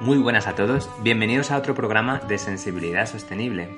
Muy buenas a todos, bienvenidos a otro programa de sensibilidad sostenible.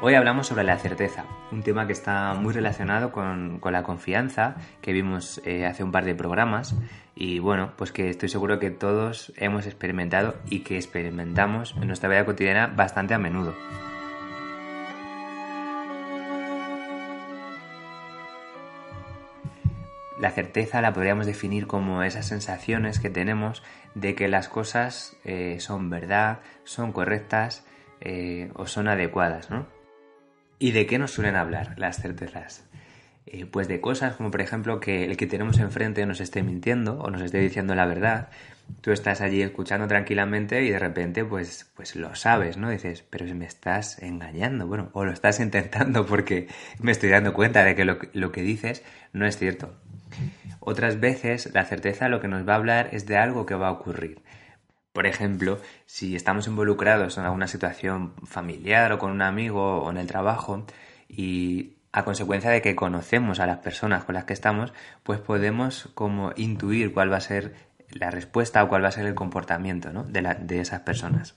Hoy hablamos sobre la certeza, un tema que está muy relacionado con, la confianza que vimos eh, hace un par de programas y bueno, pues que estoy seguro que todos hemos experimentado y que experimentamos en nuestra vida cotidiana bastante a menudo. La certeza la podríamos definir como esas sensaciones que tenemos de que las cosas eh, son verdad, son correctas eh, o son adecuadas, ¿no? ¿Y de qué nos suelen hablar las certezas? Eh, pues de cosas como por ejemplo que el que tenemos enfrente nos esté mintiendo o nos esté diciendo la verdad. Tú estás allí escuchando tranquilamente y de repente pues, pues lo sabes, ¿no? Dices, pero me estás engañando, bueno, o lo estás intentando porque me estoy dando cuenta de que lo, lo que dices no es cierto. Otras veces la certeza lo que nos va a hablar es de algo que va a ocurrir. Por ejemplo, si estamos involucrados en alguna situación familiar o con un amigo o en el trabajo y a consecuencia de que conocemos a las personas con las que estamos, pues podemos como intuir cuál va a ser la respuesta o cuál va a ser el comportamiento de, de esas personas.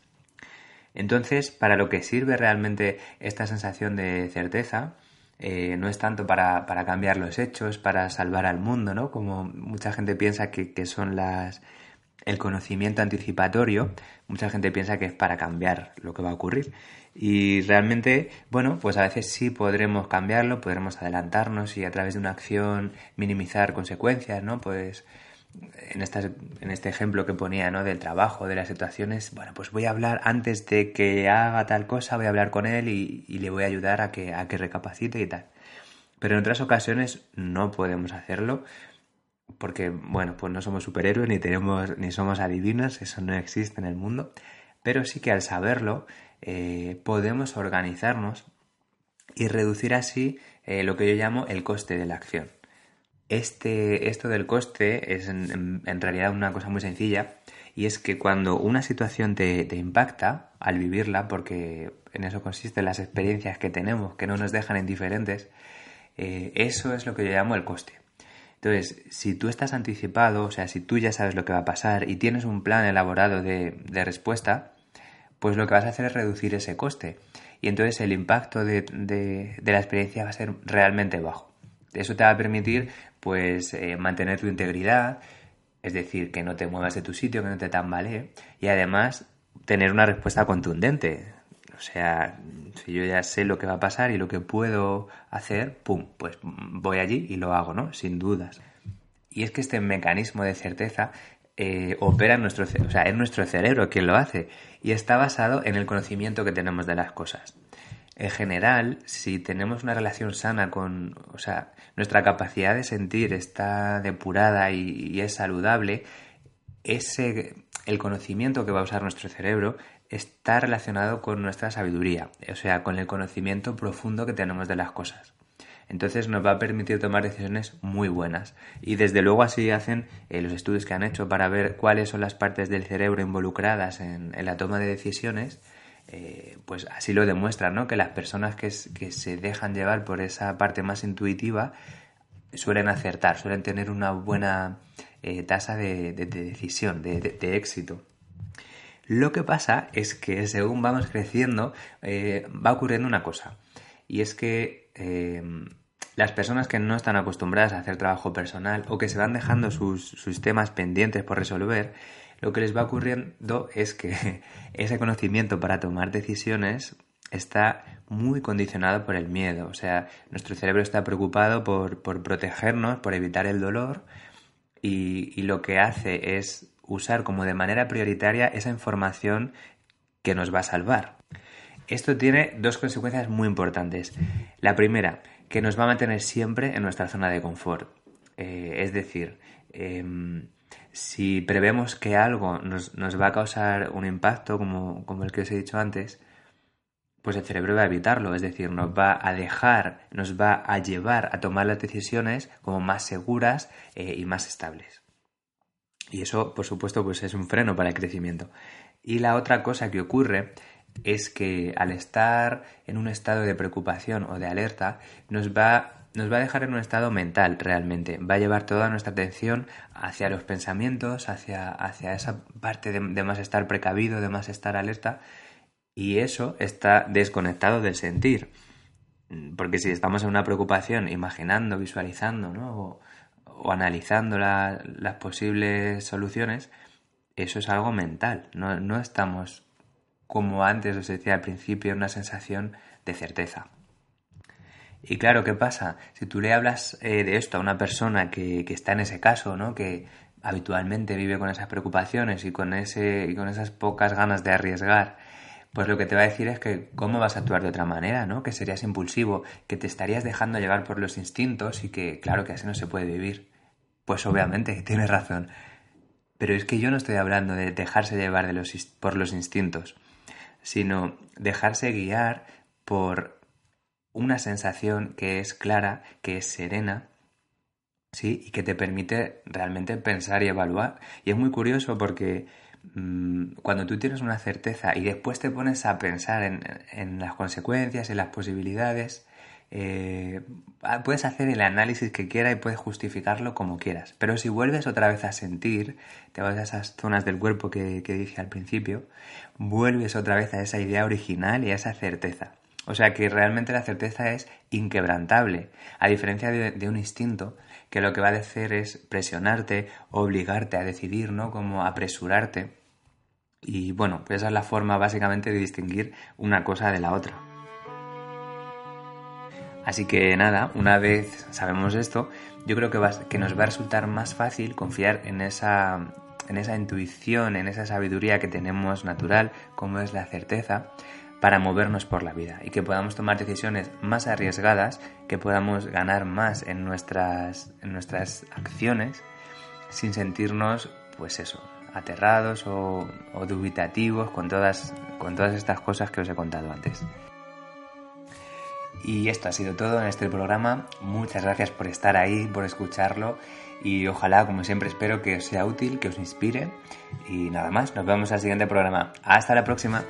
Entonces, para lo que sirve realmente esta sensación de certeza eh, no es tanto para, cambiar los hechos, para salvar al mundo, ¿no? Como mucha gente piensa que, son las el conocimiento anticipatorio, mucha gente piensa que es para cambiar lo que va a ocurrir. Y realmente, bueno, pues a veces sí podremos cambiarlo, podremos adelantarnos y a través de una acción minimizar consecuencias, ¿no? Pues en, en este ejemplo que ponía, ¿no? Del trabajo, de las situaciones, bueno, pues voy a hablar antes de que haga tal cosa, voy a hablar con él y, le voy a ayudar a que, a que recapacite y tal. Pero en otras ocasiones no podemos hacerlo porque, bueno, pues no somos superhéroes ni tenemos, ni somos adivinos, eso no existe en el mundo. Pero sí que al saberlo eh, podemos organizarnos y reducir así eh, lo que yo llamo el coste de la acción. Este, esto del coste es en, realidad una cosa muy sencilla y es que cuando una situación te, impacta al vivirla, porque en eso consisten las experiencias que tenemos, que no nos dejan indiferentes, eh, eso es lo que yo llamo el coste. Entonces, si tú estás anticipado, o sea, si tú ya sabes lo que va a pasar y tienes un plan elaborado de, respuesta, pues lo que vas a hacer es reducir ese coste. Y entonces el impacto de, de la experiencia va a ser realmente bajo. Eso te va a permitir pues eh, mantener tu integridad, es decir, que no te muevas de tu sitio, que no te tambalee y además tener una respuesta contundente. O sea, si yo ya sé lo que va a pasar y lo que puedo hacer, pum, pues voy allí y lo hago, ¿no? Sin dudas. Y es que este mecanismo de certeza eh, opera en nuestro, o sea, es nuestro cerebro quien lo hace y está basado en el conocimiento que tenemos de las cosas en general, si tenemos una relación sana con, o sea, nuestra capacidad de sentir está depurada y, es saludable, ese, el conocimiento que va a usar nuestro cerebro está relacionado con nuestra sabiduría, o sea, con el conocimiento profundo que tenemos de las cosas. Entonces nos va a permitir tomar decisiones muy buenas. Y desde luego así hacen eh, los estudios que han hecho para ver cuáles son las partes del cerebro involucradas en la toma de decisiones eh, pues así lo demuestra, ¿no? Que las personas que, se dejan llevar por esa parte más intuitiva suelen acertar, suelen tener una buena eh, tasa de, decisión, de, éxito. Lo que pasa es que según vamos creciendo eh, va ocurriendo una cosa, y es que las personas que no están acostumbradas a hacer trabajo personal o que se van dejando sus temas pendientes por resolver, lo que les va ocurriendo es que ese conocimiento para tomar decisiones está muy condicionado por el miedo. O sea, nuestro cerebro está preocupado por, protegernos, por evitar el dolor y, y, lo que hace es usar como de manera prioritaria esa información que nos va a salvar. Esto tiene dos consecuencias muy importantes. La primera, que nos va a mantener siempre en nuestra zona de confort. Eh, es decir, em, si prevemos que algo nos, va a causar un impacto, como, el que os he dicho antes, pues el cerebro va a evitarlo, es decir, nos va a dejar, nos va a llevar a tomar las decisiones como más seguras eh, y más estables. Y eso, por supuesto, pues es un freno para el crecimiento. Y la otra cosa que ocurre es que al estar en un estado de preocupación o de alerta, nos va, nos va a dejar en un estado mental realmente. Va a llevar toda nuestra atención hacia los pensamientos, hacia, hacia esa parte de, más estar precavido, de más estar alerta, y eso está desconectado del sentir. Porque si estamos en una preocupación, imaginando, visualizando, ¿no? o, analizando las posibles soluciones, eso es algo mental. No, no estamos como antes os decía al principio, una sensación de certeza. Y claro, ¿qué pasa? Si tú le hablas eh, de esto a una persona que, está en ese caso, ¿no? Que habitualmente vive con esas preocupaciones y con, ese, y con esas pocas ganas de arriesgar, pues lo que te va a decir es que cómo vas a actuar de otra manera, ¿no? Que serías impulsivo, que te estarías dejando llevar por los instintos y que, claro, que así no se puede vivir. Pues obviamente, tienes razón. Pero es que yo no estoy hablando de dejarse llevar por los instintos sino dejarse guiar por una sensación que es clara, que es serena, ¿sí? Y que te permite realmente pensar y evaluar. Y es muy curioso porque mm, cuando tú tienes una certeza y después te pones a pensar en, las consecuencias, en las posibilidades, eh, ah, puedes hacer el análisis que quieras y puedes justificarlo como quieras. Pero si vuelves otra vez a sentir, te vas a esas zonas del cuerpo que, dije al principio, vuelves otra vez a esa idea original y a esa certeza. O sea que realmente la certeza es inquebrantable, a diferencia de, un instinto que lo que va a hacer es presionarte, obligarte a decidir, ¿no? Como apresurarte. Y bueno, pues esa es la forma básicamente de distinguir una cosa de la otra. Así que nada, una vez sabemos esto, yo creo que, que nos va a resultar más fácil confiar en esa, en esa intuición, en esa sabiduría que tenemos natural, como es la certeza, para movernos por la vida y que podamos tomar decisiones más arriesgadas, que podamos ganar más en nuestras, nuestras acciones sin sentirnos, pues eso, aterrados o, o dubitativos con todas, con todas estas cosas que os he contado antes. Y esto ha sido todo en este programa. Muchas gracias por estar ahí, por escucharlo y ojalá, como siempre, espero que os sea útil, que os inspire. Y nada más, nos vemos al siguiente programa. Hasta la próxima.